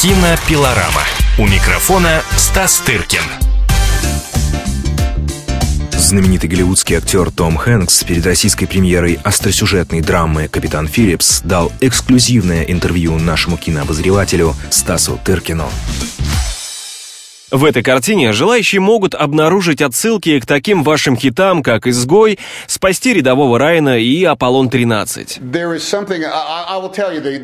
Кинопилорама. У микрофона Стас Тыркин. Знаменитый голливудский актер Том Хэнкс перед российской премьерой остросюжетной драмы «Капитан Филлипс» дал эксклюзивное интервью нашему кинообозревателю Стасу Тыркину. В этой картине желающие могут обнаружить отсылки к таким вашим хитам, как «Изгой», «Спасти рядового Райана» и «Аполлон-13».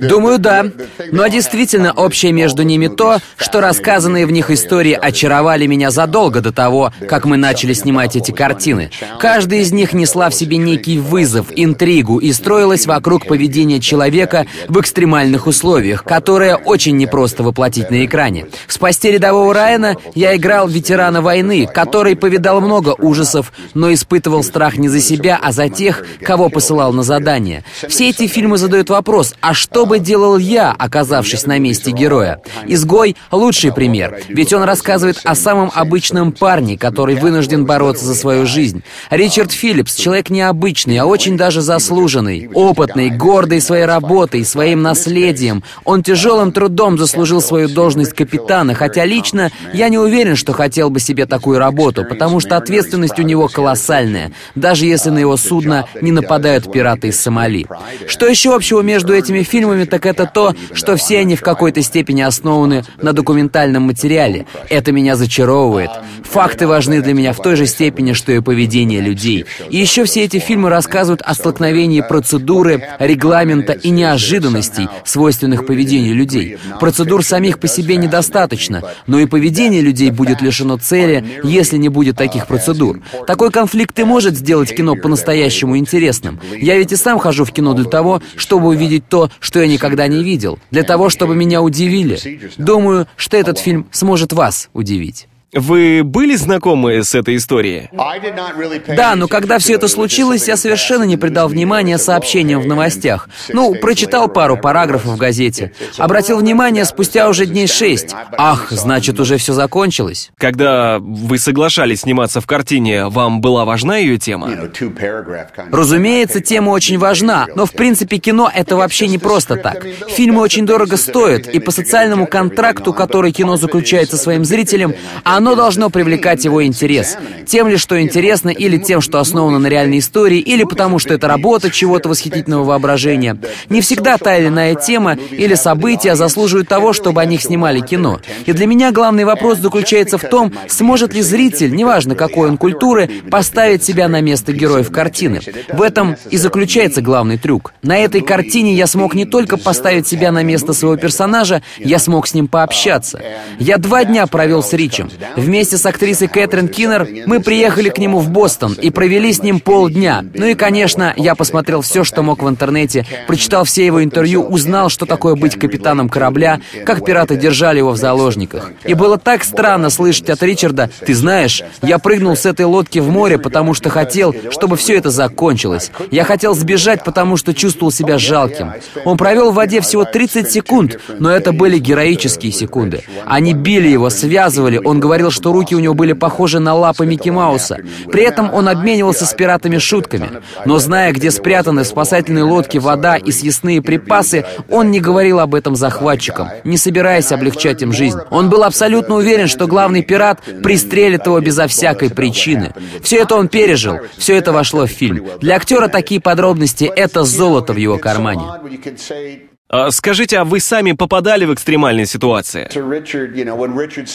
Думаю, да. Но действительно общее между ними то, что рассказанные в них истории очаровали меня задолго до того, как мы начали снимать эти картины. Каждая из них несла в себе некий вызов, интригу и строилась вокруг поведения человека в экстремальных условиях, которое очень непросто воплотить на экране. «Спасти рядового Райана» я играл ветерана войны, который повидал много ужасов, но испытывал страх не за себя, а за тех, кого посылал на задание. Все эти фильмы задают вопрос, а что бы делал я, оказавшись на месте героя? «Изгой» — лучший пример, ведь он рассказывает о самом обычном парне, который вынужден бороться за свою жизнь. Ричард Филлипс — человек необычный, а очень даже заслуженный, опытный, гордый своей работой, своим наследием. Он тяжелым трудом заслужил свою должность капитана, хотя лично я я не уверен, что хотел бы себе такую работу, потому что ответственность у него колоссальная, даже если на его судно не нападают пираты из Сомали. Что еще общего между этими фильмами, так это то, что все они в какой-то степени основаны на документальном материале. Это меня зачаровывает. Факты важны для меня в той же степени, что и поведение людей. И еще все эти фильмы рассказывают о столкновении процедуры, регламента и неожиданностей, свойственных поведению людей. Процедур самих по себе недостаточно, но и поведение поведение людей будет лишено цели, если не будет таких процедур. Такой конфликт и может сделать кино по-настоящему интересным. Я ведь и сам хожу в кино для того, чтобы увидеть то, что я никогда не видел. Для того, чтобы меня удивили. Думаю, что этот фильм сможет вас удивить. Вы были знакомы с этой историей? Да, но когда все это случилось, я совершенно не придал внимания сообщениям в новостях. Ну, прочитал пару параграфов в газете. Обратил внимание спустя уже дней шесть. Ах, значит, уже все закончилось. Когда вы соглашались сниматься в картине, вам была важна ее тема? Разумеется, тема очень важна, но в принципе кино это вообще не просто так. Фильмы очень дорого стоят, и по социальному контракту, который кино заключает со своим зрителем, оно должно привлекать его интерес. Тем ли, что интересно, или тем, что основано на реальной истории, или потому, что это работа чего-то восхитительного воображения. Не всегда та или иная тема или события заслуживают того, чтобы о них снимали кино. И для меня главный вопрос заключается в том, сможет ли зритель, неважно какой он культуры, поставить себя на место героев картины. В этом и заключается главный трюк. На этой картине я смог не только поставить себя на место своего персонажа, я смог с ним пообщаться. Я два дня провел с Ричем. Вместе с актрисой Кэтрин Киннер мы приехали к нему в Бостон и провели с ним полдня. Ну и, конечно, я посмотрел все, что мог в интернете, прочитал все его интервью, узнал, что такое быть капитаном корабля, как пираты держали его в заложниках. И было так странно слышать от Ричарда, «Ты знаешь, я прыгнул с этой лодки в море, потому что хотел, чтобы все это закончилось. Я хотел сбежать, потому что чувствовал себя жалким. Он провел в воде всего 30 секунд, но это были героические секунды. Они били его, связывали, он говорил, говорил, что руки у него были похожи на лапы Микки Мауса. При этом он обменивался с пиратами шутками. Но зная, где спрятаны в спасательной лодке вода и съестные припасы, он не говорил об этом захватчикам, не собираясь облегчать им жизнь. Он был абсолютно уверен, что главный пират пристрелит его безо всякой причины. Все это он пережил, все это вошло в фильм. Для актера такие подробности — это золото в его кармане. А скажите, а вы сами попадали в экстремальные ситуации?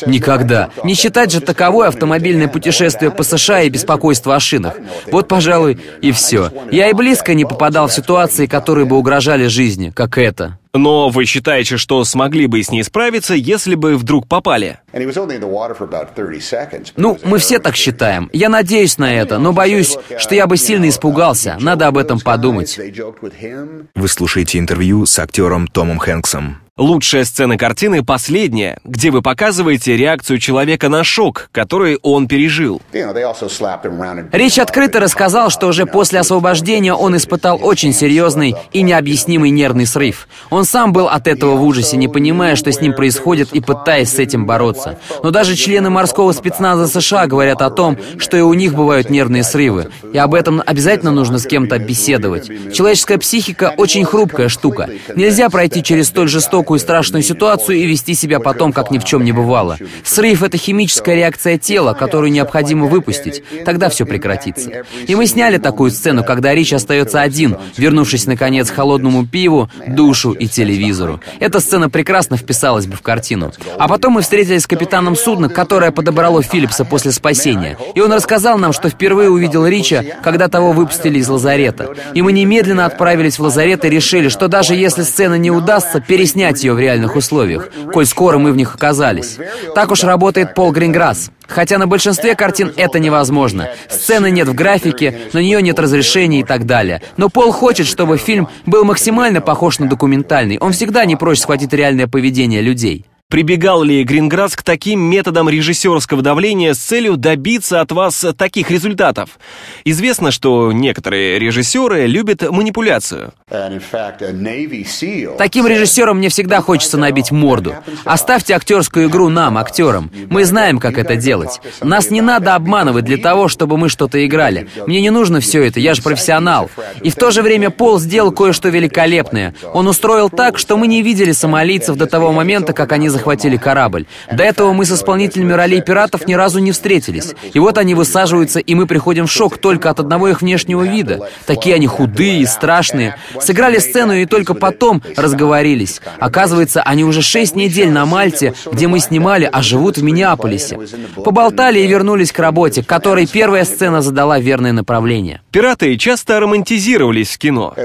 Никогда. Не считать же таковое автомобильное путешествие по США и беспокойство о шинах. Вот, пожалуй, и все. Я и близко не попадал в ситуации, которые бы угрожали жизни, как это. Но вы считаете, что смогли бы с ней справиться, если бы вдруг попали? Ну, мы все так считаем. Я надеюсь на это, но боюсь, что я бы сильно испугался. Надо об этом подумать. Вы слушаете интервью с актером Томом Хэнксом. Лучшая сцена картины последняя, где вы показываете реакцию человека на шок, который он пережил. Речь открыто рассказал, что уже после освобождения он испытал очень серьезный и необъяснимый нервный срыв. Он сам был от этого в ужасе, не понимая, что с ним происходит и пытаясь с этим бороться. Но даже члены морского спецназа США говорят о том, что и у них бывают нервные срывы. И об этом обязательно нужно с кем-то беседовать. Человеческая психика очень хрупкая штука. Нельзя пройти через столь жестокую жестокую и страшную ситуацию и вести себя потом, как ни в чем не бывало. Срыв — это химическая реакция тела, которую необходимо выпустить. Тогда все прекратится. И мы сняли такую сцену, когда Рич остается один, вернувшись, наконец, к холодному пиву, душу и телевизору. Эта сцена прекрасно вписалась бы в картину. А потом мы встретились с капитаном судна, которое подобрало Филлипса после спасения. И он рассказал нам, что впервые увидел Рича, когда того выпустили из лазарета. И мы немедленно отправились в лазарет и решили, что даже если сцена не удастся, переснять ее в реальных условиях, коль скоро мы в них оказались. Так уж работает Пол Гринграсс. Хотя на большинстве картин это невозможно. Сцены нет в графике, на нее нет разрешений и так далее. Но Пол хочет, чтобы фильм был максимально похож на документальный. Он всегда не прочь схватить реальное поведение людей. Прибегал ли Гринграсс к таким методам режиссерского давления с целью добиться от вас таких результатов? Известно, что некоторые режиссеры любят манипуляцию. Таким режиссерам мне всегда хочется набить морду. Оставьте актерскую игру нам, актерам. Мы знаем, как это делать. Нас не надо обманывать для того, чтобы мы что-то играли. Мне не нужно все это, я же профессионал. И в то же время Пол сделал кое-что великолепное. Он устроил так, что мы не видели сомалийцев до того момента, как они захватили захватили корабль. До этого мы с исполнителями ролей пиратов ни разу не встретились. И вот они высаживаются, и мы приходим в шок только от одного их внешнего вида. Такие они худые и страшные. Сыграли сцену и только потом разговорились. Оказывается, они уже шесть недель на Мальте, где мы снимали, а живут в Миннеаполисе. Поболтали и вернулись к работе, которой первая сцена задала верное направление. Пираты часто романтизировались в кино.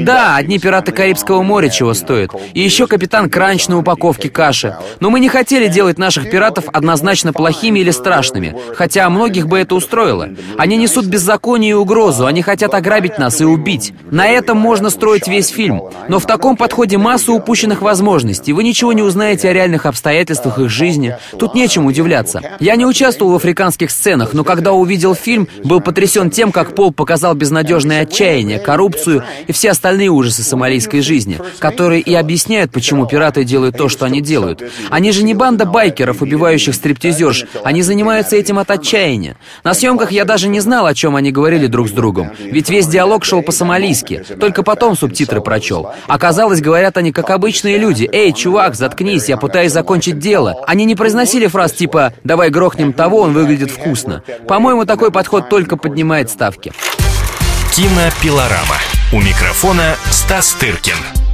Да, одни пираты Карибского моря чего стоят. И еще капитан Кранч на упаковке кусочки каши. Но мы не хотели делать наших пиратов однозначно плохими или страшными, хотя многих бы это устроило. Они несут беззаконие и угрозу, они хотят ограбить нас и убить. На этом можно строить весь фильм. Но в таком подходе масса упущенных возможностей. Вы ничего не узнаете о реальных обстоятельствах их жизни. Тут нечем удивляться. Я не участвовал в африканских сценах, но когда увидел фильм, был потрясен тем, как Пол показал безнадежное отчаяние, коррупцию и все остальные ужасы сомалийской жизни, которые и объясняют, почему пираты делают то, что они они делают. Они же не банда байкеров, убивающих стриптизерш. Они занимаются этим от отчаяния. На съемках я даже не знал, о чем они говорили друг с другом. Ведь весь диалог шел по-сомалийски. Только потом субтитры прочел. Оказалось, говорят они как обычные люди. «Эй, чувак, заткнись, я пытаюсь закончить дело». Они не произносили фраз типа «давай грохнем того, он выглядит вкусно». По-моему, такой подход только поднимает ставки. Кинопилорама. У микрофона Стас Тыркин.